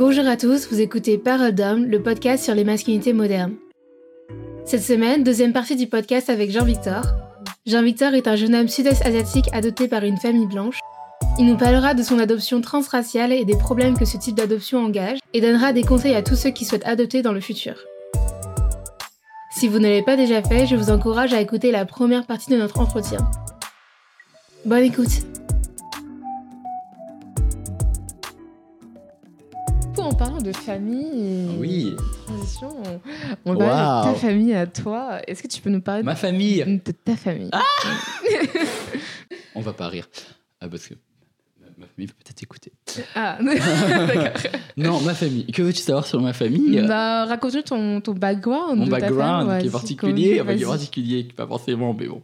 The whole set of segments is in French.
Bonjour à tous, vous écoutez Parole d'homme, le podcast sur les masculinités modernes. Cette semaine, deuxième partie du podcast avec Jean-Victor. Jean-Victor est un jeune homme sud-est asiatique adopté par une famille blanche. Il nous parlera de son adoption transraciale et des problèmes que ce type d'adoption engage et donnera des conseils à tous ceux qui souhaitent adopter dans le futur. Si vous ne l'avez pas déjà fait, je vous encourage à écouter la première partie de notre entretien. Bonne écoute en parlant de famille et oui. transition, on, va de ta famille à toi. Est-ce que tu peux nous parler Ma famille de ta famille ah On va pas rire. Ah, parce que ma famille peut peut-être écouter. Ah, d'accord. non, ma famille. Que veux-tu savoir sur ma famille? Bah, Raconte-nous ton, ton background. Mon background qui est particulier. Enfin, qui est particulier, pas forcément, mais bon.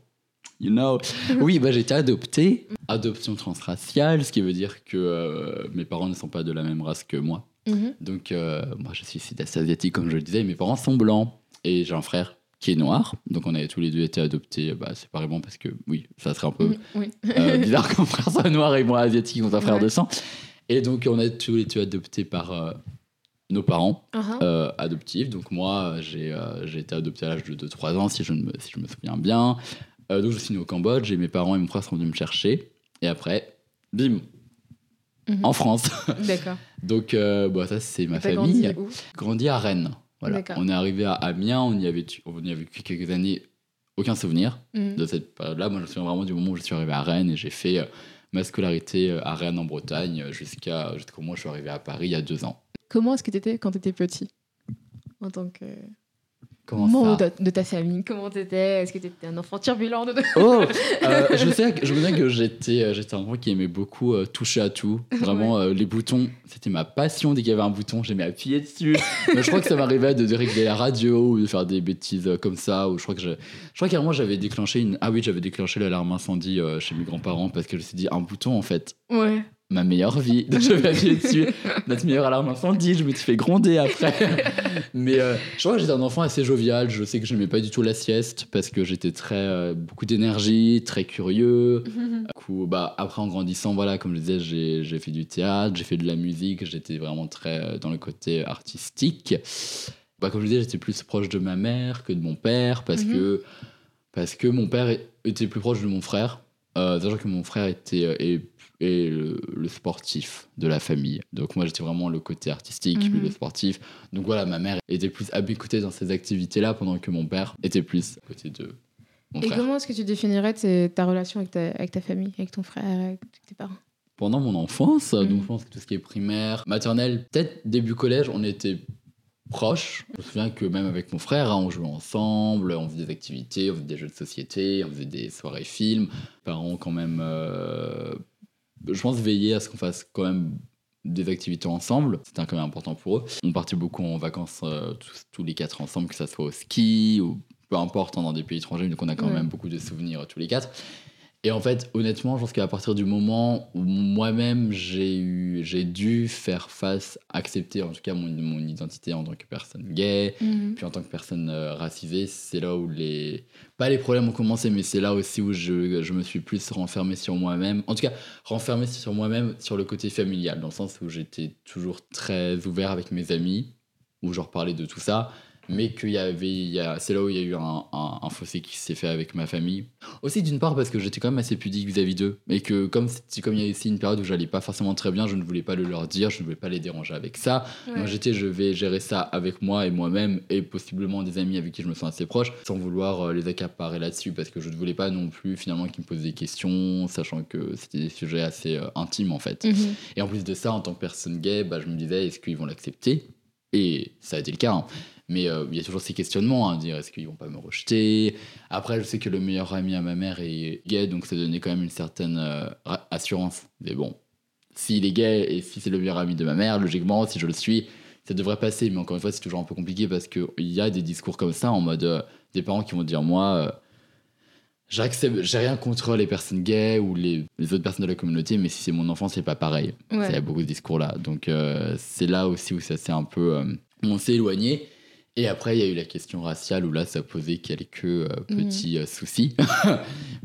You know. oui, bah, j'ai été adopté. Adoption transraciale, ce qui veut dire que euh, mes parents ne sont pas de la même race que moi. Mhm. Donc, euh, moi, je suis sud-est asiatique, comme je le disais. Mes parents sont blancs. Et j'ai un frère qui est noir. Donc, on avait tous les deux été adoptés bah, séparément parce que, oui, ça serait un peu mhm, euh, bizarre qu'un frère soit noir et moi asiatique, on soit frère de sang. Et donc, on a tous les deux adoptés par euh, nos parents uh-huh. adoptifs. Donc, moi, j'ai été adopté à l'âge de 2-3 ans, si je, me, si je me souviens bien. donc, je suis né au Cambodge et mes parents et mon frère sont venus me chercher. Et après, bim, Mhm. en France. D'accord. Donc, euh, bah, ça, c'est ma famille. Grandi, où grandi à Rennes. Voilà. On est arrivé à Amiens, on y avait, on y a vécu quelques années, aucun souvenir mhm. de cette période-là. Moi, je me souviens vraiment du moment où je suis arrivé à Rennes et j'ai fait euh, ma scolarité euh, à Rennes en Bretagne jusqu'à jusqu'au moment où je suis arrivé à Paris il y a deux ans. Comment est-ce que tu étais quand tu étais petit en tant que Comment ça de, ta famille Comment t'étais? Est-ce que t'étais un enfant turbulent de... Oh euh, Je sais, je me souviens que j'étais, euh, j'étais un enfant qui aimait beaucoup euh, toucher à tout. Vraiment, les boutons, c'était ma passion. Dès qu'il y avait un bouton, j'aimais appuyer dessus. je crois que ça m'arrivait de, régler la radio ou de faire des bêtises comme ça. Ou je crois que je, je crois qu'à un j'avais déclenché une. Ah oui, j'avais déclenché l'alarme incendie chez mes grands-parents parce que je me suis dit un bouton en fait. Ouais ma meilleure vie. Donc je vais appuyer dessus. Notre meilleure alarme incendie, je me suis fait gronder après. Mais euh, je crois que j'étais un enfant assez jovial. Je sais que je n'aimais pas du tout la sieste parce que j'étais très euh, beaucoup d'énergie, très curieux. coup, bah, après en grandissant, voilà, comme je disais, j'ai fait du théâtre, j'ai fait de la musique. J'étais vraiment très euh, dans le côté artistique. Bah, comme je disais, j'étais plus proche de ma mère que de mon père parce mhm. que parce que mon père était plus proche de mon frère. sachant que mon frère était et le, sportif de la famille. Donc moi j'étais vraiment le côté artistique, puis le sportif. Donc voilà, ma mère était plus habituée dans ces activités-là pendant que mon père était plus à côté de mon et comment est-ce que tu définirais ta relation avec ta, avec ta famille, avec ton frère, avec tes parents? Pendant mon enfance, donc mhm. je pense que tout ce qui est primaire, maternelle, peut-être début collège, on était proches. Je me souviens que même avec mon frère, hein, on jouait ensemble, on faisait des activités, on faisait des jeux de société, on faisait des soirées films. Parents quand même euh, je pense, veiller à ce qu'on fasse quand même des activités ensemble. C'était quand même important pour eux. On partait beaucoup en vacances euh, tous, les quatre ensemble, que ça soit au ski ou peu importe, hein, dans des pays étrangers, donc on a quand même beaucoup de souvenirs tous les quatre. Et en fait, honnêtement, je pense qu'à partir du moment où moi-même j'ai eu, j'ai dû faire face, accepter en tout cas mon, mon identité en tant que personne gay, mhm. puis en tant que personne euh, racisée, c'est là où les, pas les problèmes ont commencé, mais c'est là aussi où je, je me suis plus renfermé sur moi-même. En tout cas, renfermé sur moi-même sur le côté familial, dans le sens où j'étais toujours très ouvert avec mes amis, où je parlais de tout ça mais qu'il y avait, c'est là où il y a eu un, un, fossé qui s'est fait avec ma famille. Aussi d'une part parce que j'étais quand même assez pudique vis-à-vis d'eux, et que comme, comme il y a aussi une période où j'allais pas forcément très bien, je ne voulais pas le leur dire, je ne voulais pas les déranger avec ça. Moi j'étais, je vais gérer ça avec moi et moi-même, et possiblement des amis avec qui je me sens assez proche, sans vouloir euh, les accaparer là-dessus, parce que je ne voulais pas non plus finalement qu'ils me posent des questions, sachant que c'était des sujets assez euh, intimes en fait. Mhm. Et en plus de ça, en tant que personne gay, bah, je me disais, est-ce qu'ils vont l'accepter? Et ça a été le cas. Hein. Mais euh, il y a toujours ces questionnements, hein, dire est-ce qu'ils vont pas me rejeter? Après, je sais que le meilleur ami à ma mère est gay, donc ça donnait quand même une certaine euh, assurance. Mais bon, s'il est gay et si c'est le meilleur ami de ma mère, logiquement, si je le suis, ça devrait passer. Mais encore une fois, c'est toujours un peu compliqué parce qu'il y a des discours comme ça en mode euh, des parents qui vont dire moi. J'accepte, j'ai rien contre les personnes gays ou les, autres personnes de la communauté, mais si c'est mon enfant, c'est pas pareil. Il y a beaucoup de discours là. Donc c'est là aussi où ça s'est un peu. on s'est éloigné. Et après, il y a eu la question raciale où là, ça posait quelques euh, mhm. petits euh, soucis.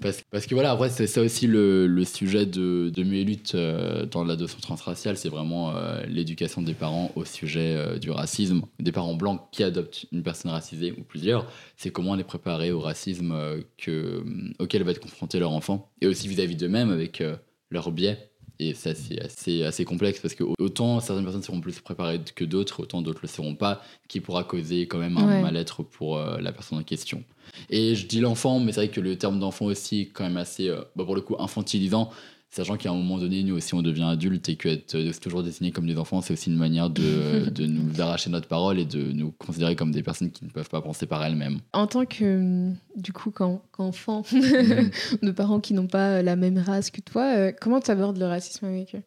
Parce, parce que voilà, après, c'est ça aussi le, le sujet de, de mes luttes euh, dans l'adoption transraciale, c'est vraiment l'éducation des parents au sujet du racisme, des parents blancs qui adoptent une personne racisée ou plusieurs, c'est comment les préparer au racisme que, auquel va être confronté leur enfant, et aussi vis-à-vis d'eux-mêmes avec leurs biais. Et ça, c'est assez, assez complexe parce que autant certaines personnes seront plus préparées que d'autres, autant d'autres le seront pas, qui pourra causer quand même un Ouais. mal-être pour euh, la personne en question. Et je dis l'enfant, mais c'est vrai que le terme d'enfant aussi est quand même assez, euh, bah, pour le coup, infantilisant, sachant qu'à un moment donné, nous aussi, on devient adulte et qu'être euh, toujours désigné comme des enfants, c'est aussi une manière de, de nous arracher notre parole et de nous considérer comme des personnes qui ne peuvent pas penser par elles-mêmes. En tant que, hum, du coup, qu'en- qu'enfant Mhm. de parents qui n'ont pas euh, la même race que toi, euh, comment tu abordes le racisme avec eux?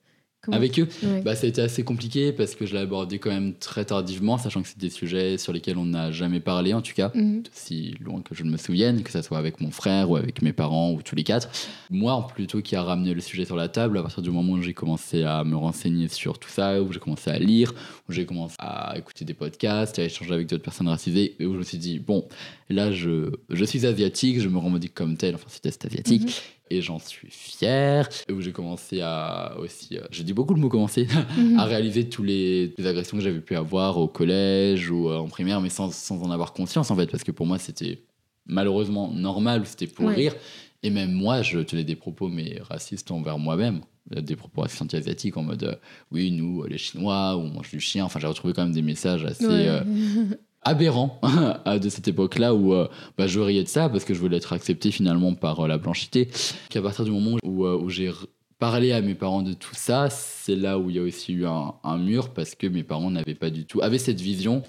Comment- Avec eux, Ouais. bah, ça a été assez compliqué parce que je l'ai abordé quand même très tardivement, sachant que c'est des sujets sur lesquels on n'a jamais parlé en tout cas. Si loin que je ne me souvienne, que ce soit avec mon frère ou avec mes parents ou tous les quatre. Moi, plutôt qui a ramené le sujet sur la table, à partir du moment où j'ai commencé à me renseigner sur tout ça, où j'ai commencé à lire, où j'ai commencé à écouter des podcasts, à échanger avec d'autres personnes racisées, et où je me suis dit, bon, là, je, je suis asiatique, je me revendique comme tel, enfin, c'est test asiatique. Mhm. Et j'en suis fier. Et où j'ai commencé à aussi, euh, je dis beaucoup le mot commencer, Mhm. à réaliser tous les, les agressions que j'avais pu avoir au collège ou euh, en primaire, mais sans, sans en avoir conscience en fait, parce que pour moi c'était malheureusement normal c'était pour Ouais. rire. Et même moi, je tenais des propos mais racistes envers moi-même, Euh, des propos racistes anti-asiatiques en mode euh, oui, nous les Chinois, ou on mange du chien. Enfin, j'ai retrouvé quand même des messages assez Ouais. euh, aberrants de cette époque-là où euh, bah, je riais de ça parce que je voulais être accepté finalement par euh, la blanchité. Qu'à partir du moment où, euh, où j'ai parlé à mes parents de tout ça, c'est là où il y a aussi eu un, un mur parce que mes parents n'avaient pas du tout, avaient cette vision.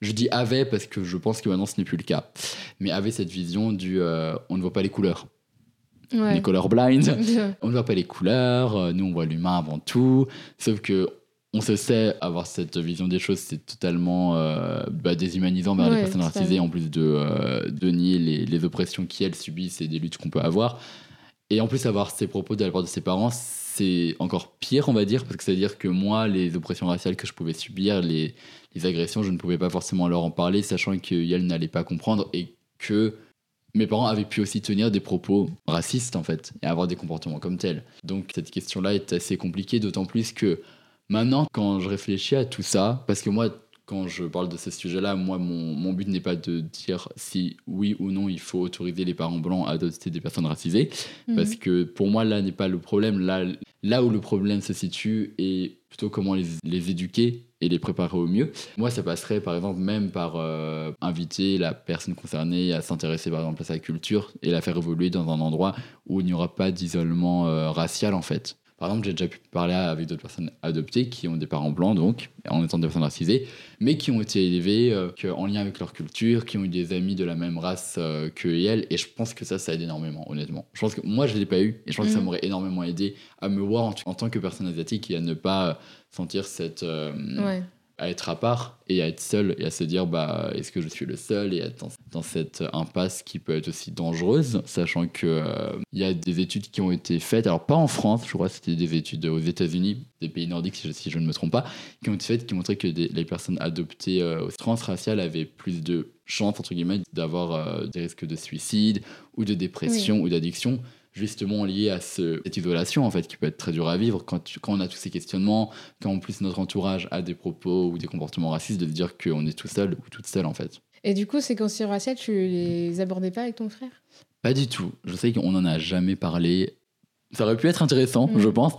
Je dis avait parce que je pense que maintenant ce n'est plus le cas, mais avaient cette vision du on ne voit pas les couleurs, Ouais. les colorblind, on ne voit pas les couleurs, nous on voit l'humain avant tout, sauf que on se sait avoir cette vision des choses, c'est totalement euh, bah, déshumanisant vers les personnes racisées, en plus de, euh, de nier les, les oppressions qu'elles subissent et des luttes qu'on peut avoir. Et en plus, avoir ces propos de la part de ses parents, c'est encore pire, on va dire, parce que c'est-à-dire que moi, les oppressions raciales que je pouvais subir, les, les agressions, je ne pouvais pas forcément leur en parler, sachant qu'elles n'allaient pas comprendre et que mes parents avaient pu aussi tenir des propos racistes, en fait, et avoir des comportements comme tels. Donc, cette question-là est assez compliquée, d'autant plus que maintenant, quand je réfléchis à tout ça, parce que moi, quand je parle de ce sujet-là, moi, mon, mon but n'est pas de dire si oui ou non il faut autoriser les parents blancs à adopter des personnes racisées, Mhm. parce que pour moi, là n'est pas le problème. Là, là où le problème se situe est plutôt comment les, les éduquer et les préparer au mieux. Moi, ça passerait par exemple même par euh, inviter la personne concernée à s'intéresser par exemple à sa culture et la faire évoluer dans un endroit où il n'y aura pas d'isolement euh, racial en fait. Par exemple, j'ai déjà pu parler avec d'autres personnes adoptées qui ont des parents blancs, donc, en étant des personnes racisées, mais qui ont été élevées euh, en lien avec leur culture, qui ont eu des amis de la même race euh, que elles, et je pense que ça, ça aide énormément, honnêtement. Je pense que moi, je ne l'ai pas eu, et je pense que ça Mhm. m'aurait énormément aidé à me voir en, en tant que personne asiatique et à ne pas euh, sentir cette. euh, Ouais. À être à part et à être seul et à se dire bah est-ce que je suis le seul et être dans, dans cette impasse qui peut être aussi dangereuse sachant que euh, il y a des études qui ont été faites alors pas en France je crois que c'était des études aux États-Unis des pays nordiques si je, si je ne me trompe pas qui ont été faites qui montraient que des- les personnes adoptées euh, transraciales avaient plus de chances entre guillemets d'avoir euh, des risques de suicide ou de dépression ou d'addiction justement lié à ce- cette isolation en fait qui peut être très dur à vivre quand, tu- quand on a tous ces questionnements quand en plus notre entourage a des propos ou des comportements racistes de se dire qu'on est tout seul ou toute seule en fait. Et du coup, ces séquences raciales, tu les abordais pas avec ton frère? Pas du tout. Je sais qu'on en a jamais parlé. Ça aurait pu être intéressant Mm. je pense.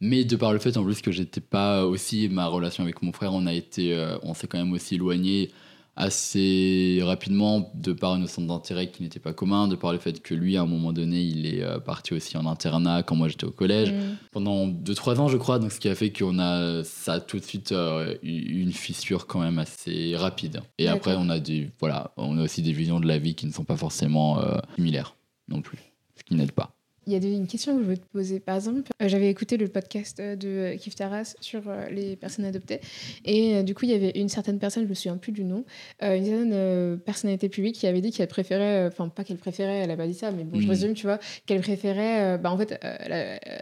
Mais de par le fait en plus que j'étais pas aussi ma relation avec mon frère on a été euh, on s'est quand même aussi éloigné assez rapidement de par nos centres d'intérêt qui n'étaient pas communs, de par le fait que lui, à un moment donné, il est euh, parti aussi en internat quand moi j'étais au collège. Mhm. pendant 2-3 ans, je crois. Donc, ce qui a fait qu'on a, ça a tout de suite euh, eu une fissure quand même assez rapide. Et après, on a des, voilà, on a aussi des visions de la vie qui ne sont pas forcément euh, similaires non plus, ce qui n'aide pas. Il y a une question que je voulais te poser. Par exemple, euh, j'avais écouté le podcast euh, de Kif Taras sur euh, les personnes adoptées. Et du coup, il y avait une certaine personne, je me souviens plus du nom, une certaine personnalité publique qui avait dit qu'elle préférait, enfin, pas qu'elle préférait, elle a pas dit ça, mais bon, je Mhm. résume, tu vois, qu'elle préférait, bah, en fait,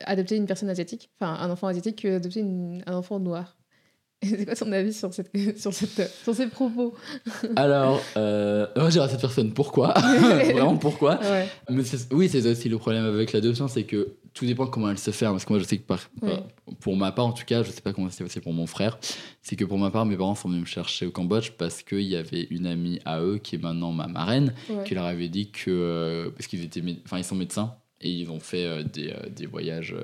adopter une personne asiatique, enfin, un enfant asiatique, que adopter une- un enfant noir. C'est quoi ton avis sur, cette, sur, cette, sur ces propos Alors, euh, moi j'ai cette personne, pourquoi? Vraiment pourquoi? Ouais. Mais Oui, c'est aussi le problème avec l'adoption, c'est que tout dépend comment elle se fait. Hein, parce que moi je sais que par, Oui. pour ma part, en tout cas, je sais pas comment c'est passé pour mon frère, c'est que pour ma part, mes parents sont venus me chercher au Cambodge parce qu'il y avait une amie à eux qui est maintenant ma marraine, Ouais. qui leur avait dit que. euh, parce qu'ils étaient. Enfin, ils sont médecins et ils ont fait euh, des, euh, des voyages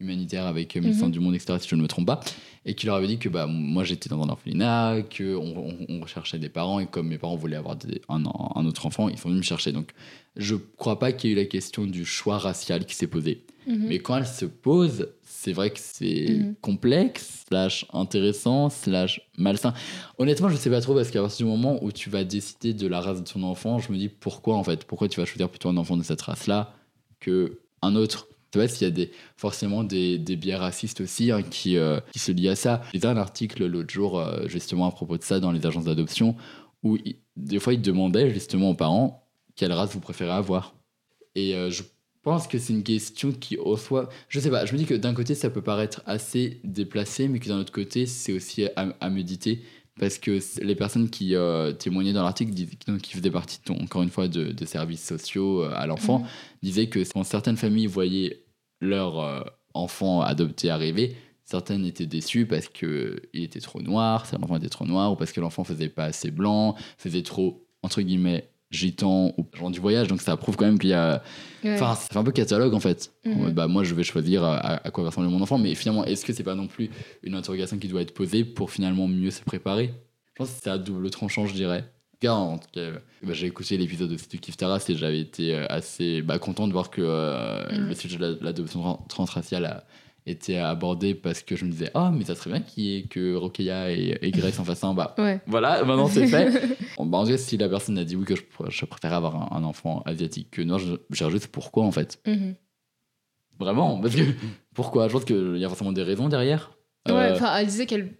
humanitaires avec euh, Médecins Mhm. du Monde, etc., si je ne me trompe pas. Et qui leur avait dit que bah, moi j'étais dans un orphelinat, qu'on on, on recherchait des parents et comme mes parents voulaient avoir des- un, un autre enfant, ils sont venus me chercher. Donc je crois pas qu'il y ait eu la question du choix racial qui s'est posé. Mhm. Mais quand elle se pose, c'est vrai que c'est Mhm. complexe, slash intéressant, slash malsain. Honnêtement, je sais pas trop parce qu'à partir du moment où tu vas décider de la race de ton enfant, je me dis pourquoi en fait? Pourquoi tu vas choisir plutôt un enfant de cette race-là que un autre? Tu vois, s'il y a des, forcément des, des biais racistes aussi hein, qui, euh, qui se lient à ça. J'ai un article l'autre jour euh, justement à propos de ça dans les agences d'adoption où il- des fois ils demandaient justement aux parents quelle race vous préférez avoir. Et euh, je pense que c'est une question qui, au soi, je sais pas, je me dis que d'un côté ça peut paraître assez déplacé, mais que d'un autre côté c'est aussi à, à méditer. Parce que les personnes qui témoignaient dans l'article, qui faisaient partie, de- encore une fois, de, de services sociaux à l'enfant, Mhm. disaient que quand certaines familles voyaient leur euh, enfant adopté arriver, certaines étaient déçues parce qu'il était trop noir, si l'enfant était trop noir, ou parce que l'enfant faisait pas assez blanc, faisait trop, entre guillemets, gitan ou genre du voyage. Donc ça prouve quand même qu'il y a. Ouais. Enfin, ça fait un peu catalogue en fait. Mhm. bah, moi, je vais choisir à, à quoi va ressembler mon enfant, mais finalement, est-ce que c'est pas non plus une interrogation qui doit être posée pour finalement mieux se préparer? Je pense que c'est à double tranchant, je dirais. En tout cas, en tout cas, bah, j'ai écouté l'épisode de Stu Kif Taras et j'avais été euh, assez bah, content de voir que euh, Mhm. le sujet de la- l'adoption tran- transraciale a été abordé parce que je me disais, ah, mais ça serait bien qu'il y ait que Rokeya et, et Grace en fassent un. Bah, Ouais. voilà, maintenant c'est fait. Bah, en vrai, si la personne a dit oui que je, je préférais avoir un, un enfant asiatique que noir, je je cherche juste pourquoi en fait. Mhm. Vraiment, parce que pourquoi? Je pense qu'il y a forcément des raisons derrière. Ouais, Euh, enfin, elle disait qu'elle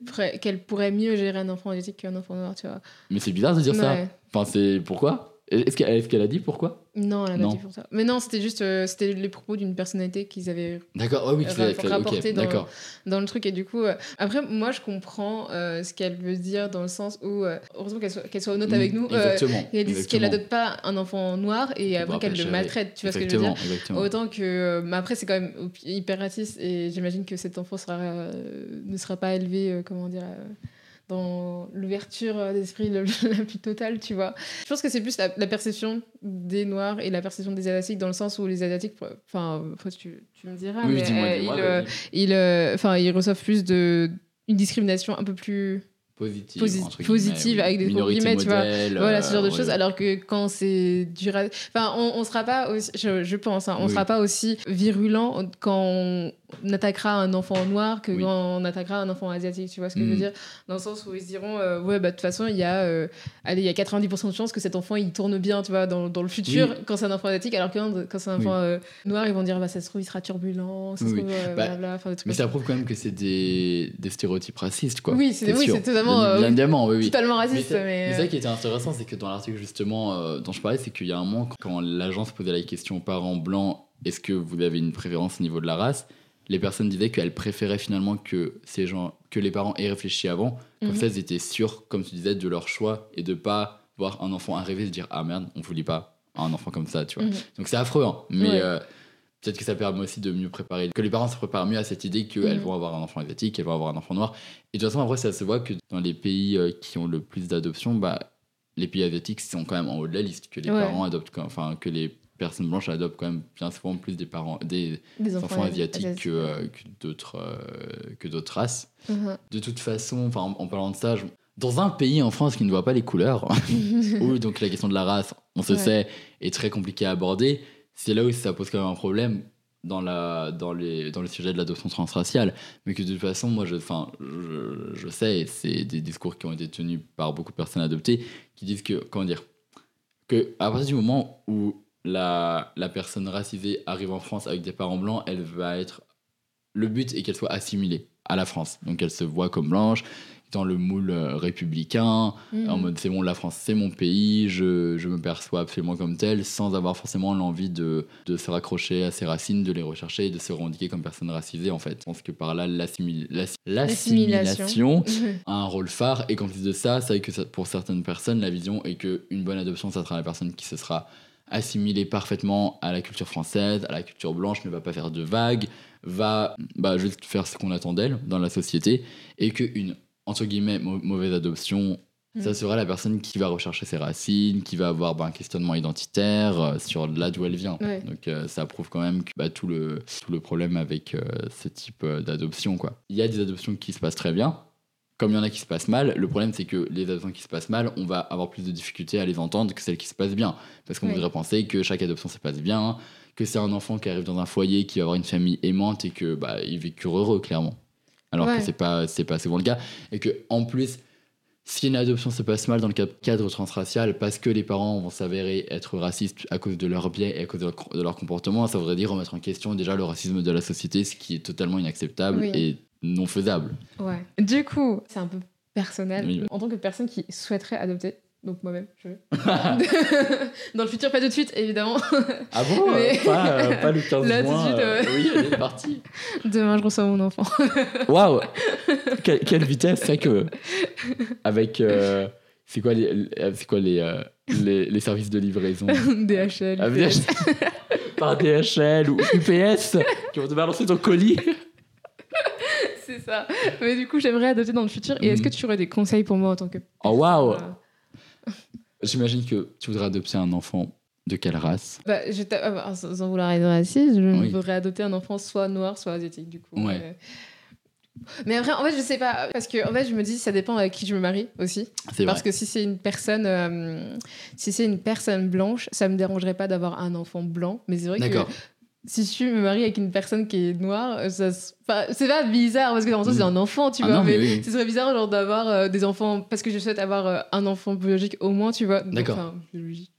pourrait, mieux gérer un enfant asiatique qu'un enfant noir, tu vois. mais c'est bizarre de dire ça. Enfin, c'est pourquoi? Est-ce qu'elle est-ce qu'elle a dit pourquoi? Non, elle a pas dit pour ça. Mais non, c'était juste euh, c'était les propos d'une personnalité qu'ils avaient D'accord, oui, rapporter ok, dans- le truc. Et du coup, euh, après, moi, je comprends euh, ce qu'elle veut dire dans le sens où, heureusement qu'elle soit, qu'elle soit honnête Mm, avec nous. qu'elle exactement. adopte pas un enfant noir et après qu'elle le maltraite. Tu vois ce que je veux dire exactement. Autant que. mais après, c'est quand même hyper raciste et j'imagine que cet enfant sera, ne sera pas élevé, comment dire, dans l'ouverture euh, d'esprit la plus totale, tu vois. Je pense que c'est plus la, la perception des Noirs et la perception des Asiatiques dans le sens où les Asiatiques, enfin, tu, tu me diras, Oui, mais euh, ils, euh, ils reçoivent plus de une discrimination un peu plus positive, positive, avec des gros guillemets, tu vois. voilà ce genre de euh, choses alors que quand c'est du enfin on, on sera pas aussi je, je pense hein, on Oui. sera pas aussi virulent quand on attaquera un enfant noir que Oui. quand on attaquera un enfant asiatique tu vois ce que je veux Mm. dire? Dans le sens où ils se diront euh, ouais bah de toute façon il y a euh, allez il y a 90% de chances que cet enfant il tourne bien tu vois dans, dans le futur Oui. quand c'est un enfant asiatique alors que quand, c'est un enfant noir ils vont dire bah ça se trouve il sera turbulent ça se trouve Bah, blabla, enfin, des trucs Mais ça prouve quand même que c'est des, des stéréotypes racistes, quoi. Oui, c'est- oui, totalement, Bien euh, évidemment, oui, oui. totalement Mais raciste mais, mais euh, ça qui était intéressant, c'est que dans l'article justement euh, dont je parlais, c'est qu'il y a un moment, quand l'agence posait la question aux parents blancs, est-ce que vous avez une préférence au niveau de la race Les personnes disaient qu'elles préféraient finalement que ces gens, que les parents aient réfléchi avant, comme Mhm. ça ils étaient sûrs, comme tu disais, de leur choix et de pas voir un enfant arriver et se dire ah merde, on voulait pas un enfant comme ça, tu vois. Mhm. Donc c'est affreux, hein, mais Ouais. euh, peut-être que ça permet aussi de mieux préparer, que les parents se préparent mieux à cette idée qu'elles Mhm. vont avoir un enfant asiatique, qu'elles vont avoir un enfant noir. Et de toute façon, après, ça se voit que dans les pays euh, qui ont le plus d'adoptions, bah, les pays asiatiques sont quand même en haut de la liste, que les Ouais. parents adoptent, quand- enfin, que les personnes blanches adoptent quand même bien souvent plus des parents, des des enfants, asi- asiatiques que, euh, que d'autres euh, que d'autres races. Mhm. De toute façon, en, en parlant de ça, je- dans un pays en France qui ne voit pas les couleurs, où donc la question de la race, on se Ouais. sait, est très compliquée à aborder. C'est là où ça pose quand même un problème dans, la, dans, les, dans le sujet de l'adoption transraciale. Mais que de toute façon, moi, je, je, je sais, c'est des discours qui ont été tenus par beaucoup de personnes adoptées, qui disent que, comment dire, que à partir du moment où la, la personne racisée arrive en France avec des parents blancs, elle va être. Le but est qu'elle soit assimilée à la France. Donc elle se voit comme blanche, dans le moule euh, républicain, Mhm. en mode c'est bon, la France c'est mon pays, je, je me perçois absolument comme tel, sans avoir forcément l'envie de, de se raccrocher à ses racines, de les rechercher et de se revendiquer comme personne racisée en fait. Je pense que par là, l'assimil- l'assi- l'assimilation a un rôle phare et qu'en plus de ça, c'est vrai que ça- pour certaines personnes, la vision est qu'une bonne adoption, ça sera la personne qui se sera assimilée parfaitement à la culture française, à la culture blanche, ne va pas faire de vagues, va bah, juste faire ce qu'on attend d'elle dans la société et qu'une, entre guillemets, mau- mauvaise adoption, ça Mm. sera la personne qui va rechercher ses racines, qui va avoir bah, un questionnement identitaire euh, sur là d'où elle vient. Ouais. Donc euh, ça prouve quand même que, bah, tout, le, tout le problème avec euh, ce type euh, d'adoption. quoi. Il y a des adoptions qui se passent très bien, comme il y en a qui se passent mal. Le problème c'est que les adoptions qui se passent mal, on va avoir plus de difficultés à les entendre que celles qui se passent bien. Parce qu'on Ouais. voudrait penser que chaque adoption se passe bien, que c'est un enfant qui arrive dans un foyer, qui va avoir une famille aimante et que bah, il vécure heureux clairement. Alors Ouais. que c'est pas, c'est pas souvent le cas. Et que en plus, si une adoption se passe mal dans le ca- cadre transracial parce que les parents vont s'avérer être racistes à cause de leur biais et à cause de leur, de leur comportement, ça voudrait dire remettre en question déjà le racisme de la société, ce qui est totalement inacceptable Oui. et non faisable. Ouais. Du coup, c'est un peu personnel. Oui. En tant que personne qui souhaiterait adopter, donc moi-même, je. Dans le futur, pas tout de suite, évidemment. Ah bon Mais- euh, pas, euh, pas le 15 Là, tout de juin, suite, euh. Oui, elle est partie. Demain, je reçois mon enfant. Waouh quelle, quelle vitesse C'est vrai que avec euh, c'est quoi les c'est quoi les, les, les services de livraison DHL. Ah, UPS. par DHL ou UPS qui vont te balancer ton colis C'est ça. Mais du coup, j'aimerais adopter dans le futur. Et est-ce Mhm. que tu aurais des conseils pour moi en tant que. Oh waouh J'imagine que tu voudrais adopter un enfant de quelle race? Bah, je ah sans vouloir être raciste, je Oui. voudrais adopter un enfant soit noir, soit asiatique, du coup. Ouais. Euh, Mais après, en fait, je sais pas. Parce que, en fait, je me dis, ça dépend avec qui je me marie aussi. Parce que si c'est une personne, euh, si c'est une personne blanche, ça me dérangerait pas d'avoir un enfant blanc. Mais c'est vrai que. Si tu me maries avec une personne qui est noire, ça, se- enfin, c'est pas bizarre parce que en soi, c'est un enfant, tu Ah vois. non, mais mais oui. ce serait bizarre genre d'avoir euh, des enfants parce que je souhaite avoir euh, un enfant biologique au moins, tu vois. D'accord. enfin, biologique.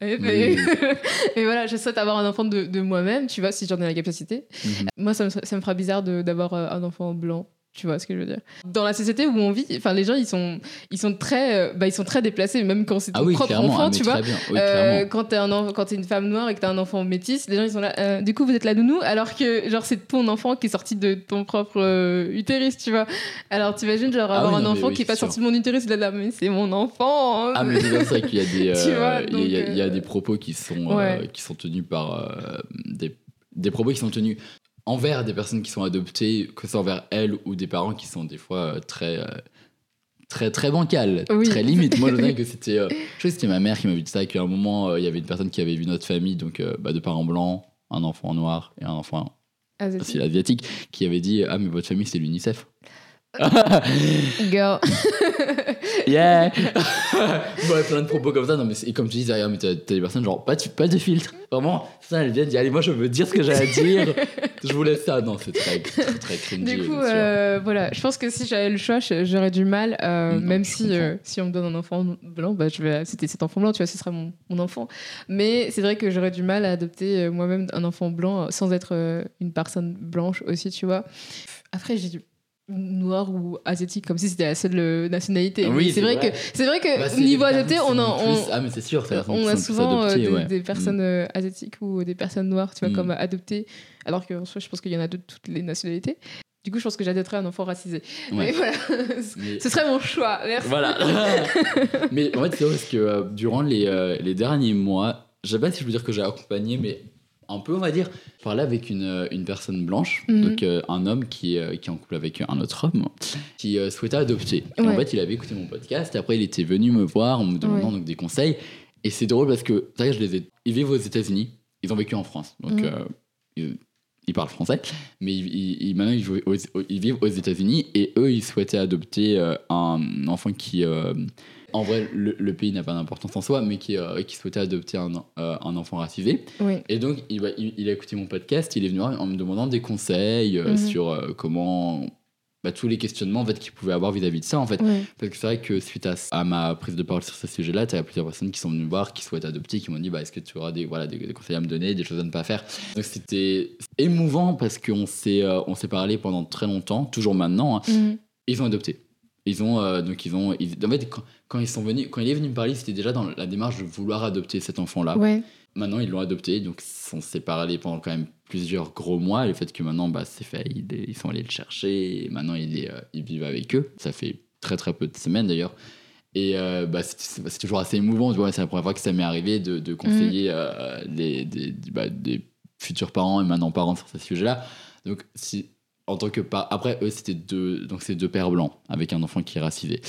Ouais, mais... oui, mais voilà, je souhaite avoir un enfant de, de moi-même, tu vois, si j'en ai la capacité. Mhm. Moi, ça me, ça me fera bizarre de- d'avoir euh, un enfant blanc. Tu vois ce que je veux dire Dans la société où on vit, enfin les gens ils sont ils sont très euh, bah, ils sont très déplacés même quand c'est ton Ah oui, propre enfant, ah, tu vois. Oui, Euh, quand t'es un quand t'es une femme noire et que t'as un enfant métis, les gens ils sont là. euh, du coup, vous êtes la nounou, alors que genre c'est ton enfant qui est sorti de ton propre utérus, tu vois. Alors t'imagines genre Ah avoir oui, un non, enfant qui est pas sûr. sorti de mon utérus, il est là, mais c'est mon enfant. Ah mais c'est ça qu'il y a des il y a- y, des propos qui sont ouais. qui sont tenus par des, des propos qui sont tenus envers des personnes qui sont adoptées que ce soit envers elles ou des parents qui sont des fois euh, très euh, très très bancales Oui. très limite. Moi je sais que c'était euh, je sais que c'était ma mère qui m'avait dit ça qu'à un moment euh, il y avait une personne qui avait vu notre famille donc euh, bah, de parents blancs un enfant noir et un enfant asiatique qui avait dit ah mais votre famille c'est l'UNICEF Girl. Yeah Ouais, plein de propos comme ça. Non, mais et comme tu dis, derrière, mais t'as des personnes genre, pas de, pas de filtre. Vraiment, ça, elles viennent dire, allez, moi, je veux dire ce que j'ai à dire. je vous laisse ça. Non, c'est très, très, très cringy. Du coup, euh, voilà, je pense que si j'avais le choix, j'aurais du mal, euh, Non, même si, euh, si on me donne un enfant blanc, bah, je vais, c'était cet enfant blanc, tu vois, ce sera mon, mon enfant. Mais c'est vrai que j'aurais du mal à adopter moi-même un enfant blanc sans être une personne blanche aussi, tu vois. Après, j'ai du noir ou asiatique comme si c'était la seule euh, nationalité Oui, c'est vrai, vrai. que c'est vrai que Bah, niveau adopté personnes on a on, Ah, mais sûr, a souvent euh, adoptées, des, ouais. des personnes euh, asiatiques ou des personnes noires, tu vois, Mm. comme adoptées, alors que en soi, je pense qu'il y en a de toutes les nationalités. Du coup, je pense que j'adopterais un enfant racisé. Mm. Mais voilà, Mais- ce serait mon choix. Merci. Voilà. mais en fait, c'est vrai parce que euh, durant les, euh, les derniers mois, je sais pas si je veux dire que j'ai accompagné, mais un peu, on va dire, je parlais avec une, euh, une personne blanche, Mhm. donc euh, un homme qui, est, euh, qui est en couple avec un autre homme, qui euh, souhaitait adopter. Et en fait, il avait écouté mon podcast, et après, il était venu me voir en me demandant Ouais. donc, des conseils. Et c'est drôle parce que, est, je les ai. Ils vivent aux États-Unis, ils ont vécu en France, donc Mhm. ils, ils parlent français, mais ils, maintenant ils, aux- ils vivent aux États-Unis et eux ils souhaitaient adopter un enfant qui. En vrai, le, le pays n'a pas d'importance en soi, mais qui, euh, qui souhaitait adopter un, euh, un enfant racisé. Oui. Et donc, il, va- il, il a écouté mon podcast, il est venu en me demandant des conseils euh, Mhm. sur euh, comment. bah, tous les questionnements en fait, qu'il pouvait avoir vis-à-vis de ça, en fait. Parce que c'est vrai que suite à, à ma prise de parole sur ce sujet-là, tu as plusieurs personnes qui sont venues me voir, qui souhaitent adopter, qui m'ont dit bah, est-ce que tu auras des, voilà, des, des conseils à me donner, des choses à ne pas faire. Donc c'était émouvant parce qu'on s'est on s'est parlé pendant très longtemps, toujours maintenant. hein. Mhm. Ils ont adopté. Ils ont euh, donc ils ont ils- en fait quand, quand ils sont venus quand il est venu me parler c'était déjà dans la démarche de vouloir adopter cet enfant là. Ouais. Maintenant ils l'ont adopté donc ils sont séparés pendant quand même plusieurs gros mois. Et le fait que maintenant bah c'est fait ils, ils sont allés le chercher et maintenant il est euh, ils vivent avec eux. Ça fait très très peu de semaines d'ailleurs. Et euh, bah, c'est- toujours assez émouvant. tu vois, C'est la première fois que ça m'est arrivé de, de conseiller euh, les, des, bah, des futurs parents et maintenant parents sur ce sujet-là. Donc, si, en tant que. Après, eux, c'était deux, donc c'est deux pères blancs avec un enfant qui est racisé.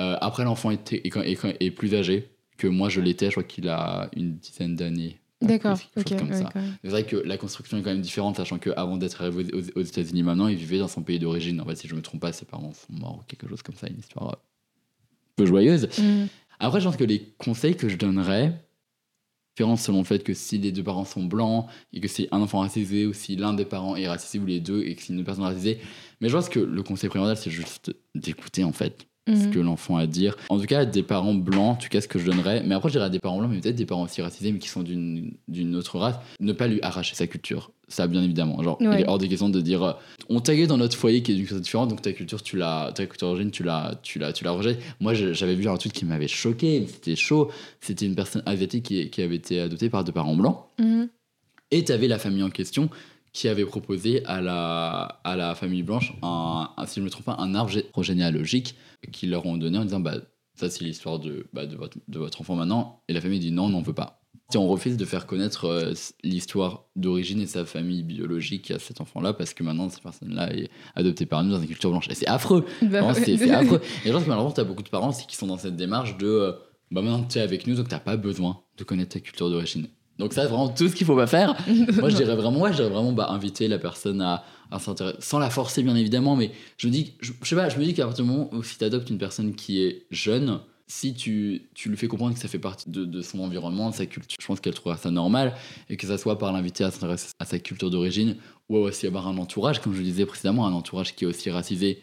Euh, après, l'enfant est, plus âgé que moi, je l'étais. Je crois qu'il a une dizaine d'années. D'accord. plus, quelque Ok. chose comme ouais. C'est vrai que la construction est quand même différente, sachant qu'avant d'être arrivé aux, aux États-Unis maintenant, il vivait dans son pays d'origine. En fait, si je me trompe pas, ses parents sont morts ou quelque chose comme ça, une histoire euh, peu joyeuse. Mhm. Après, je pense que les conseils que je donnerais, différents selon le fait que si les deux parents sont blancs et que c'est un enfant racisé ou si l'un des parents est racisé ou les deux et que c'est une personne racisée. Mais je pense que le conseil primordial, c'est juste d'écouter en fait ce Mhm. que l'enfant a à dire. En tout cas, des parents blancs, en tout cas, ce que je donnerais. Mais après, je dirais à des parents blancs, mais peut-être des parents aussi racisés, mais qui sont d'une autre race, ne pas lui arracher sa culture. Ça, bien évidemment. Genre, il est hors de question de dire euh, on t'a dans notre foyer qui est d'une culture différente, donc ta culture, tu l'as, ta culture d'origine, tu l'as, tu l'as, tu l'as rejetée. Moi, j'avais vu un truc qui m'avait choqué, c'était chaud. C'était une personne asiatique qui, qui avait été adoptée par deux parents blancs. Mhm. Et tu avais la famille en question qui avait proposé à la, à la famille blanche, un, un- si je ne me trompe pas, un arbre gé- généalogique qu'ils leur ont donné en disant bah, ça c'est l'histoire de, bah, de, votre, de votre enfant maintenant. Et la famille dit non, on n'en veut pas. Si on refuse de faire connaître euh, l'histoire d'origine et sa famille biologique à cet enfant-là, parce que maintenant cette personne-là est adoptée par nous dans une culture blanche. Et c'est affreux. Bah, ouais. c'est affreux. Et je pense que malheureusement, tu as beaucoup de parents qui sont dans cette démarche de euh, bah maintenant tu es avec nous, donc tu pas besoin de connaître ta culture d'origine. Donc, ça, c'est vraiment tout ce qu'il faut pas faire. Moi, je dirais vraiment, ouais, je dirais vraiment bah, inviter la personne à, à s'intéresser, sans la forcer, bien évidemment, mais je me dis, je, je sais pas, je me dis qu'à partir du moment où si tu adoptes une personne qui est jeune, si tu, tu lui fais comprendre que ça fait partie de, de son environnement, de sa culture, je pense qu'elle trouvera ça normal, et que ça soit par l'inviter à s'intéresser à sa culture d'origine, ou à aussi avoir un entourage, comme je le disais précédemment, un entourage qui est aussi racisé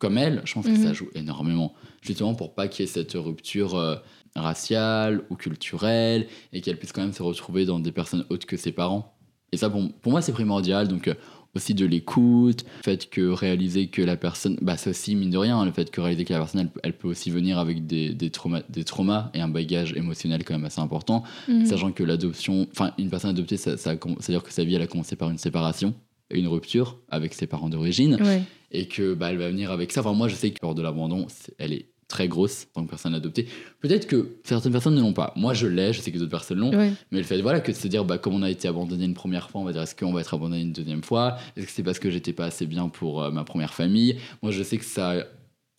comme elle, je pense que Mhm. ça joue énormément. Justement pour pas qu'il y ait cette rupture euh, raciale ou culturelle et qu'elle puisse quand même se retrouver dans des personnes autres que ses parents. Et ça, pour, pour moi, c'est primordial. Donc, euh, aussi de l'écoute, le fait que réaliser que la personne, bah, c'est aussi mine de rien, le fait que réaliser que la personne, elle, elle peut aussi venir avec des, des, traumas, des traumas et un bagage émotionnel quand même assez important, Mhm. sachant que l'adoption, enfin, une personne adoptée, ça, ça, c'est-à-dire que sa vie, elle a commencé par une séparation une rupture avec ses parents d'origine Ouais. et que bah, elle va venir avec ça. Enfin, moi, je sais que lors de l'abandon, c'est- elle est très grosse en tant que personne adoptée. Peut-être que certaines personnes ne l'ont pas. Moi, je l'ai, je sais que d'autres personnes l'ont. Ouais. Mais le fait, voilà, que de se dire, bah, comme on a été abandonné une première fois, on va dire, est-ce qu'on va être abandonné une deuxième fois? Est-ce que c'est parce que j'étais pas assez bien pour euh, ma première famille? Moi, je sais que ça.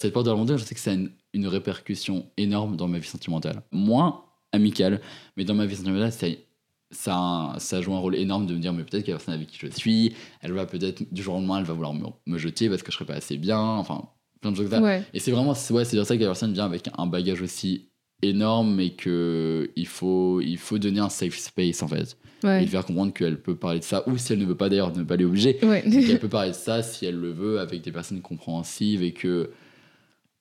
Cette porte de l'abandon, je sais que ça a une, une répercussion énorme dans ma vie sentimentale. Moins amicale, mais dans ma vie sentimentale, ça, ça, un- ça joue un rôle énorme de me dire, mais peut-être que la personne avec qui je suis, elle va peut-être, du jour au lendemain, elle va vouloir me, me jeter parce que je serai pas assez bien. Enfin, plein de choses comme ça. Ouais. Et c'est vraiment, c'est- ouais, c'est dire ça que la personne vient avec un bagage aussi énorme et que il faut, il faut donner un safe space en fait. Et Ouais. lui faire comprendre qu'elle peut parler de ça, ou si elle ne veut pas d'ailleurs, ne pas les obliger, Ouais. qu'elle peut parler de ça si elle le veut avec des personnes compréhensives et que.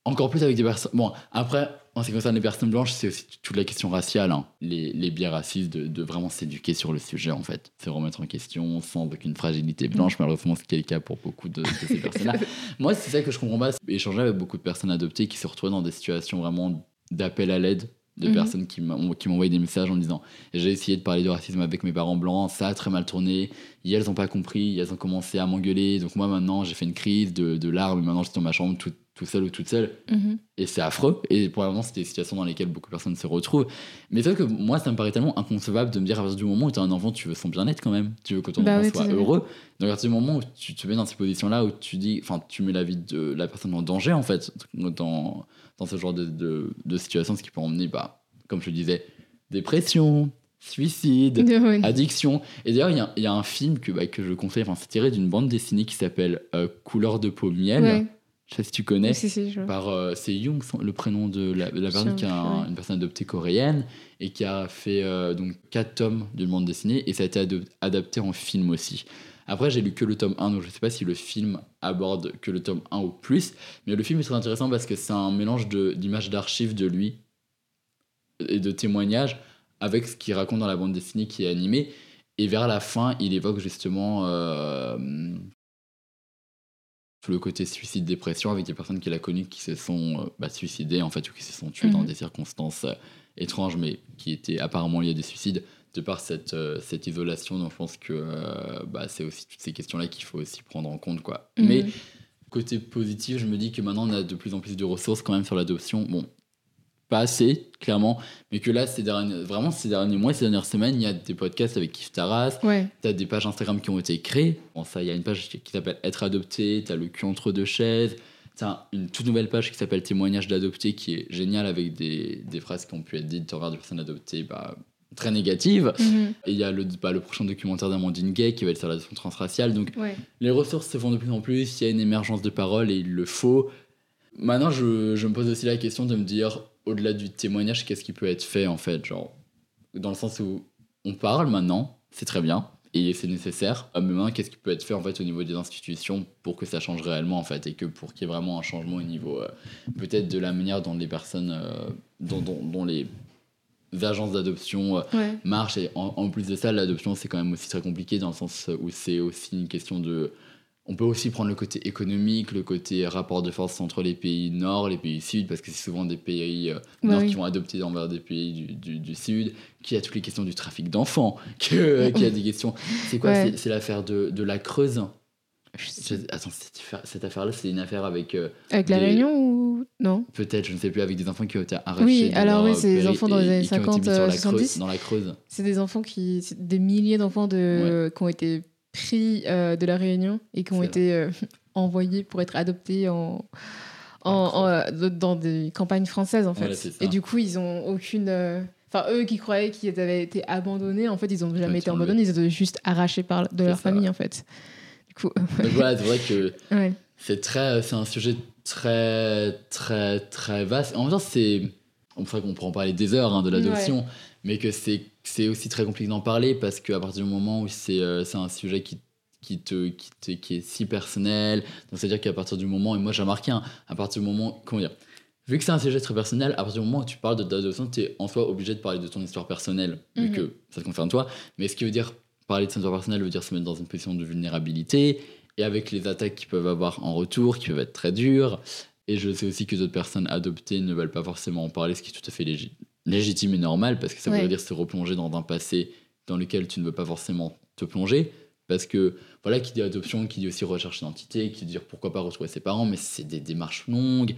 Encore plus avec des personnes. Bon, après, en ce qui concerne les personnes blanches, c'est aussi toute la question raciale. hein. Les, les biais racistes, de, de vraiment s'éduquer sur le sujet en fait. C'est remettre en question sans aucune fragilité blanche, malheureusement, ce qui est le cas pour beaucoup de, de ces personnes-là. Moi, c'est ça que je comprends pas. Échanger avec beaucoup de personnes adoptées qui se retrouvent dans des situations vraiment d'appel à l'aide, de Mhm. personnes qui m'envoient des messages en me disant J'ai essayé de parler de racisme avec mes parents blancs, ça a très mal tourné. Et elles n'ont pas compris, elles ont commencé à m'engueuler. Donc, moi, maintenant, j'ai fait une crise de, de larmes et maintenant, je suis dans ma chambre tout, tout seul ou toute seule. Mhm. Et c'est affreux. Et pour le moment, c'est des situations dans lesquelles beaucoup de personnes se retrouvent. Mais c'est vrai que moi, ça me paraît tellement inconcevable de me dire à partir du moment où tu as un enfant, tu veux son bien-être quand même. Tu veux que ton Bah enfant oui, soit heureux. Donc à partir du moment où tu te mets dans ces positions-là, où tu dis, enfin, tu mets la vie de la personne en danger, en fait, dans, dans ce genre de, de, de situation, ce qui peut emmener, bah, comme je le disais, dépression, suicide, addiction. Et d'ailleurs, il y a- il y, a un film que, bah, que je conseille, enfin, c'est tiré d'une bande dessinée qui s'appelle euh, Couleur de peau miel. Ouais. Je sais pas si tu connais Si, si, je vois. par euh, c'est Young le prénom de la, de la personne qui est un- Ouais. une personne adoptée coréenne et qui a fait euh, donc quatre tomes d'une bande dessinée et ça a été adapté en film aussi. Après j'ai lu que le tome 1 donc je sais pas si le film aborde que le tome 1 ou plus mais le film est très intéressant parce que c'est un mélange d'images d'archives de lui et de témoignages avec ce qu'il raconte dans la bande dessinée qui est animée et vers la fin il évoque justement euh, tout le côté suicide-dépression avec des personnes qu'elle a connues qui se sont euh, bah, suicidées, en fait, ou qui se sont tuées dans Mhm. des circonstances euh, étranges, mais qui étaient apparemment liées à des suicides, de par cette, euh, cette isolation. Donc, je pense que bah, c'est aussi toutes ces questions-là qu'il faut aussi prendre en compte, quoi. Mhm. Mais côté positif, je me dis que maintenant, on a de plus en plus de ressources quand même sur l'adoption. Bon, pas assez, clairement, mais que là, ces derniers, vraiment, ces derniers mois, ces dernières semaines, il y a des podcasts avec Kif Taras, Ouais. T'as des pages Instagram qui ont été créées. Bon, ça, il y a une page qui s'appelle Être adopté. T'as le cul entre deux chaises. T'as une toute nouvelle page qui s'appelle Témoignage d'adopté qui est géniale avec des, des phrases qui ont pu être dites envers des personnes adoptées bah, très négatives. Mhm. Et il y a le, bah, le prochain documentaire d'Amandine Gay qui va être sur l'adoption transraciale. Donc Ouais. les ressources se font de plus en plus. Il y a une émergence de parole et il le faut. Maintenant, je, je me pose aussi la question de me dire, au-delà du témoignage, qu'est-ce qui peut être fait en fait Genre, dans le sens où on parle maintenant, c'est très bien et c'est nécessaire. Mais maintenant, qu'est-ce qui peut être fait en fait au niveau des institutions pour que ça change réellement en fait et que pour qu'il y ait vraiment un changement au niveau euh, peut-être de la manière dont les personnes, euh, dont, dont- dont les agences d'adoption euh, Ouais. marche. Et en, en plus de ça, l'adoption, c'est quand même aussi très compliqué dans le sens où c'est aussi une question de. On peut aussi prendre le côté économique, le côté rapport de force entre les pays nord, les pays sud, parce que c'est souvent des pays euh, Bah nord oui. qui vont adopter envers des pays du, du, du sud, qui a toutes les questions du trafic d'enfants, que- qui a des questions. C'est quoi? Ouais. C'est- l'affaire de, de la Creuse. Je- attends, cette affaire- cette affaire-là, c'est une affaire avec. euh, Avec la Réunion ou non? Peut-être, je ne sais plus, avec des enfants qui ont été arrachés. Oui, alors oui, c'est des enfants dans les années qui ont été 50, mis sur la Creuse- 70. dans la Creuse. C'est des enfants qui. Des milliers d'enfants de... qui ont été pris euh, de la Réunion et qui ont été euh, envoyés pour être adoptés en. En, en, euh, dans des campagnes françaises en fait. Et du coup, ils ont aucune. Enfin, eux qui croyaient qu'ils avaient été abandonnés, en fait, ils ont jamais Ouais, été abandonnés, ils étaient juste arrachés par, de leur ça, famille ouais. en fait. Du coup, Donc voilà, c'est vrai que c'est très, c'est un sujet très, très, très vaste. En même temps, c'est, on pourrait qu'on en parler des heures hein, de l'adoption, mais que c'est, c'est aussi très compliqué d'en parler parce qu'à partir du moment où c'est, euh, c'est un sujet qui qui te, qui te- qui est si personnel donc c'est à dire qu'à partir du moment et moi j'ai remarqué hein, à partir du moment comment dire vu que c'est un sujet très personnel à partir du moment où tu parles de- d'adoption tu es en soi obligé de parler de ton histoire personnelle vu Mhm. que ça te concerne toi mais ce qui veut dire parler de son histoire personnelle veut dire se mettre dans une position de vulnérabilité et avec les attaques qu'ils peuvent avoir en retour, qui peuvent être très dures. Et je sais aussi que d'autres personnes adoptées ne veulent pas forcément en parler, ce qui est tout à fait légi- légitime et normal, parce que ça Ouais. veut dire se replonger dans un passé dans lequel tu ne veux pas forcément te plonger. Parce que, voilà, qui dit adoption, qui dit aussi recherche d'identité, qui dit pourquoi pas retrouver ses parents, mais c'est des démarches longues,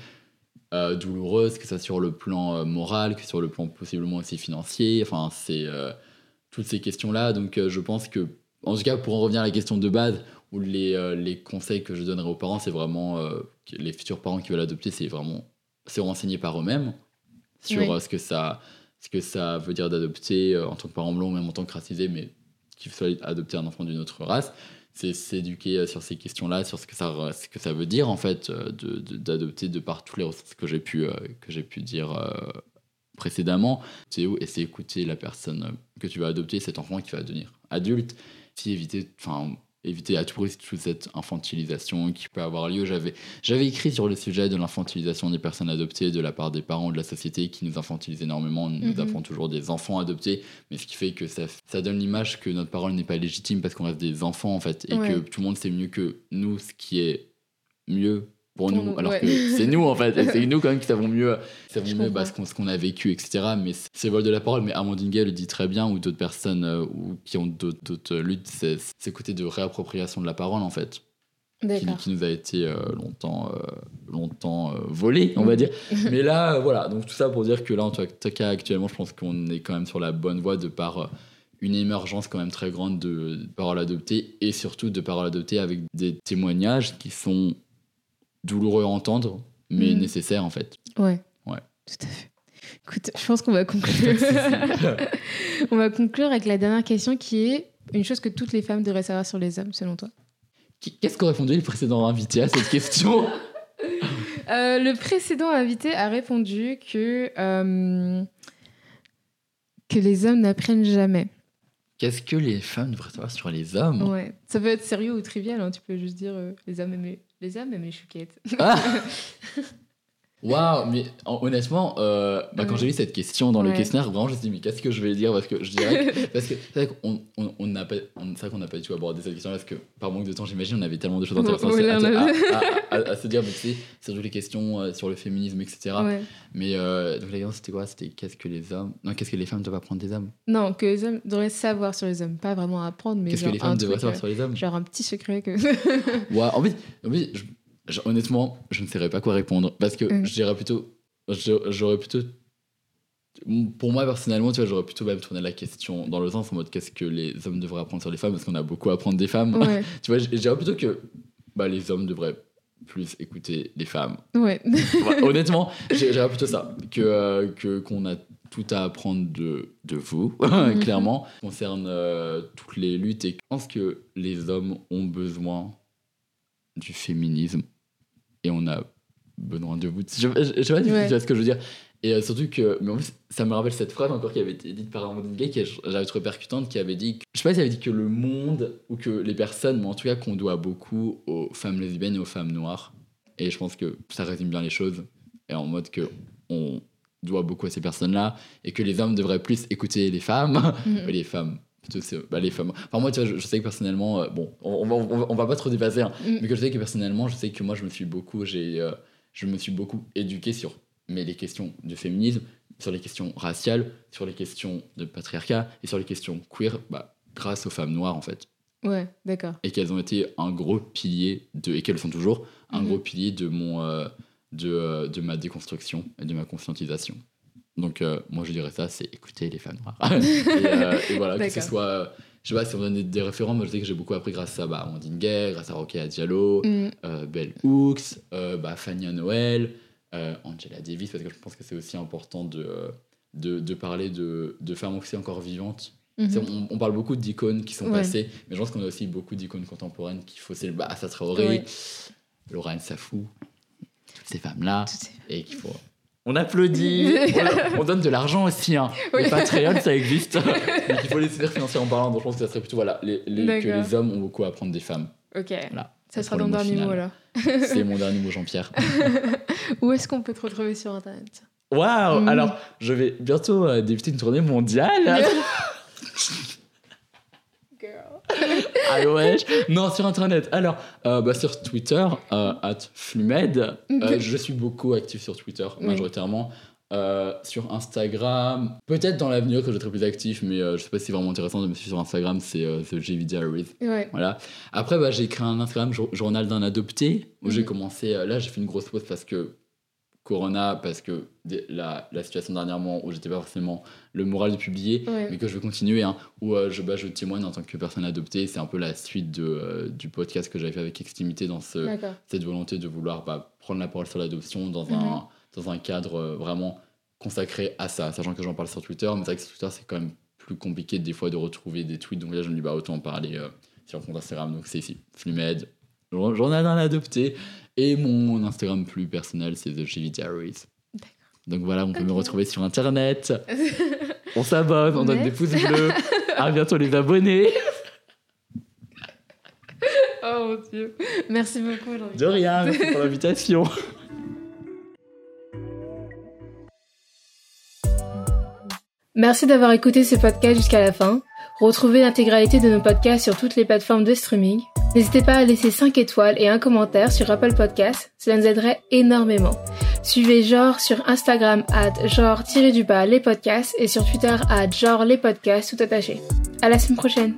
euh, douloureuses, que soit sur le plan euh, moral, que sur le plan possiblement aussi financier. Enfin, c'est euh, toutes ces questions-là. Donc, je pense que, en tout cas, pour en revenir à la question de base, où les, les conseils que je donnerais aux parents, c'est vraiment les futurs parents qui veulent adopter, c'est vraiment se renseigner par eux-mêmes sur Oui. euh, ce, que ça, ce que ça veut dire d'adopter euh, en tant que parent blanc même en tant que racisé, mais qu'il soit adopter un enfant d'une autre race. C'est s'éduquer euh, sur ces questions-là, sur ce que, ça, ce que ça veut dire en fait euh, de- de- d'adopter de, par toutes les ressources que j'ai pu, que j'ai pu dire précédemment. C'est où et c'est écouter la personne que tu vas adopter, cet enfant qui va devenir adulte, si éviter, enfin éviter à tout prix toute cette infantilisation qui peut avoir lieu. J'avais, j'avais écrit sur le sujet de l'infantilisation des personnes adoptées de la part des parents de la société qui nous infantilisent énormément. Nous Mhm. avons toujours des enfants adoptés, mais ce qui fait que ça, ça donne l'image que notre parole n'est pas légitime parce qu'on reste des enfants en fait et Ouais. que tout le monde sait mieux que nous ce qui est mieux pour, Pour nous, nous, alors ouais. que c'est nous en fait, c'est nous quand même qui savons mieux, qui savons mieux bah, ce qu'on, a vécu, etc. Mais c'est- vol de la parole, mais Amandine Gay le dit très bien, ou d'autres personnes euh, ou qui ont d'autres, d'autres luttes, c'est ce côté de réappropriation de la parole en fait, qui, qui nous a été euh, longtemps, euh, longtemps euh, volé, on va dire. Mais là, euh, voilà, donc tout ça pour dire que là, en tout cas, actuellement, je pense qu'on est quand même sur la bonne voie de par euh, une émergence quand même très grande de, de paroles adoptées et surtout de paroles adoptées avec des témoignages qui sont douloureux à entendre, mais Mhm. nécessaires en fait. Ouais. Ouais. Tout à fait. Écoute, je pense qu'on va conclure. On va conclure avec la dernière question qui est une chose que toutes les femmes devraient savoir sur les hommes, selon toi. Qu'est-ce qu'ont répondu les précédents invités à cette question? Euh, le précédent invité a répondu que, euh, que les hommes n'apprennent jamais. Qu'est-ce que les femmes devraient savoir sur les hommes? Ouais. Ça peut être sérieux ou trivial, hein, tu peux juste dire euh, les hommes aiment les, hommes aiment les chouquettes. Ah Waouh, mais en- honnêtement, euh, bah, quand j'ai vu cette question dans le questionnaire, vraiment, je me suis dit, mais qu'est-ce que je vais dire Parce que je dirais. parce que c'est vrai qu'on on, on n'a pas, du tout abordé cette question parce que par manque de temps, j'imagine, on avait tellement de choses intéressantes à, à- se dire. Mais tu sais, surtout les questions euh, sur le féminisme, etc. Ouais. Mais euh, donc la question, c'était quoi? C'était qu'est-ce que les hommes. Non, qu'est-ce que les femmes doivent apprendre des hommes? Non, que les hommes devraient savoir sur les hommes, pas vraiment apprendre, mais Qu'est-ce que les femmes devraient savoir sur les hommes? genre un petit secret que. Ouais, en fait, en fait, je- honnêtement, je ne saurais pas quoi répondre parce que Mm. je dirais plutôt, j'aurais plutôt, pour moi personnellement, tu vois, j'aurais plutôt même tourné la question dans le sens en mode qu'est-ce que les hommes devraient apprendre sur les femmes parce qu'on a beaucoup à apprendre des femmes. ouais, tu vois, je dirais plutôt que bah, les hommes devraient plus écouter les femmes. ouais. Ouais, honnêtement, je dirais plutôt ça que euh, que qu'on a tout à apprendre de, de vous, Mhm. clairement, concerne euh, toutes les luttes. Et je pense que les hommes ont besoin du féminisme et on a besoin de vous. Je, je, je sais pas si Ouais. tu vois ce que je veux dire. Et euh, surtout que, mais en plus, ça me rappelle cette phrase encore qui avait été dite par Amandine Gay, que j'avais trouvé percutante, qui avait dit, que- je sais pas si elle avait dit que le monde, ou que les personnes, mais en tout cas qu'on doit beaucoup aux femmes lesbiennes et aux femmes noires. Et je pense que ça résume bien les choses. Et en mode que on doit beaucoup à ces personnes-là, et que les hommes devraient plus écouter les femmes, et les femmes. Bah, les femmes. Enfin, moi, tu vois, je, je sais que personnellement, euh, bon, on, va, on, va, on va pas trop dépasser, hein, Mm. mais que je sais que personnellement, je sais que moi, je me suis beaucoup, j'ai, euh, je me suis beaucoup éduqué sur mais les questions de féminisme, sur les questions raciales, sur les questions de patriarcat et sur les questions queer, bah, grâce aux femmes noires en fait, Ouais, d'accord. et qu'elles ont été un gros pilier de, et qu'elles sont toujours un Mhm. gros pilier de mon, euh, de, de ma déconstruction et de ma conscientisation. Donc euh, moi je dirais ça, c'est écouter les femmes noires. et, euh, et voilà, que ce soit, je sais pas si on donne des, des référents, moi je sais que j'ai beaucoup appris grâce à bah, Amandine Gay, grâce à Roquet Diallo, Mm. euh, Bell Hooks, euh, bah, Fania Noël, Angela Davis, parce que je pense que c'est aussi important de, de, de parler de, de femmes aussi encore vivantes. Mhm. Sais, On, on parle beaucoup d'icônes qui sont Ouais. passées, mais je pense qu'on a aussi beaucoup d'icônes contemporaines qu'il faut célébrer. Bah, ça Traoré, Ouais. Laurent Safou, toutes ces femmes-là, et qu'il faut. On applaudit, on, on donne de l'argent aussi. Hein. Oui. Les Patreon, ça existe. Donc il faut les soutenir financièrement parlant. Donc je pense que ça serait plutôt voilà, les, les- que les hommes ont beaucoup à apprendre des femmes. Ok. Voilà. Ça sera ton le dernier final. mot là. C'est mon dernier mot, Jean-Pierre. Où est-ce qu'on peut te retrouver sur internet? Waouh Mm. Alors, je vais bientôt euh, débuter une tournée mondiale. ah ouais Non, sur Internet. Alors, euh, bah, sur Twitter, euh, at Flumed. Euh, je suis beaucoup actif sur Twitter, majoritairement. Euh, sur Instagram, peut-être dans l'avenir que je serai plus actif, mais je sais pas si c'est vraiment intéressant de me suivre sur Instagram, c'est The JV Diaries. Ouais. Voilà. Après, bah, j'ai créé un Instagram jour- journal d'un adopté où j'ai Mhm. commencé. là, j'ai fait une grosse pause parce que Corona, parce que la, la situation dernièrement où j'étais pas forcément le moral de publier, Ouais. mais que je vais continuer, hein, où euh, je, bah, je témoigne en tant que personne adoptée. C'est un peu la suite de, euh, du podcast que j'avais fait avec Extimité dans ce, cette volonté de vouloir bah, prendre la parole sur l'adoption dans, Mhm. un, dans un cadre euh, vraiment consacré à ça, sachant que j'en parle sur Twitter, mais c'est vrai que sur Twitter, c'est quand même plus compliqué des fois de retrouver des tweets, donc là, je me dis, bah, autant en parler sur mon compte Instagram, donc c'est ici, Flumed, jour- journal d'un adopté, et mon Instagram plus personnel, c'est The Chili Diaries. Donc voilà, on peut me retrouver sur Internet, on s'abonne, on donne des pouces bleus, à bientôt les abonnés, oh mon dieu. Merci beaucoup. De rien, merci pour l'invitation. Merci d'avoir écouté ce podcast jusqu'à la fin. Retrouvez l'intégralité de nos podcasts sur toutes les plateformes de streaming. N'hésitez pas à laisser 5 étoiles et un commentaire sur Apple Podcasts, cela nous aiderait énormément. Suivez Genre sur Instagram at genre-du-bas les podcasts et sur Twitter at genre les podcasts tout attaché. À la semaine prochaine.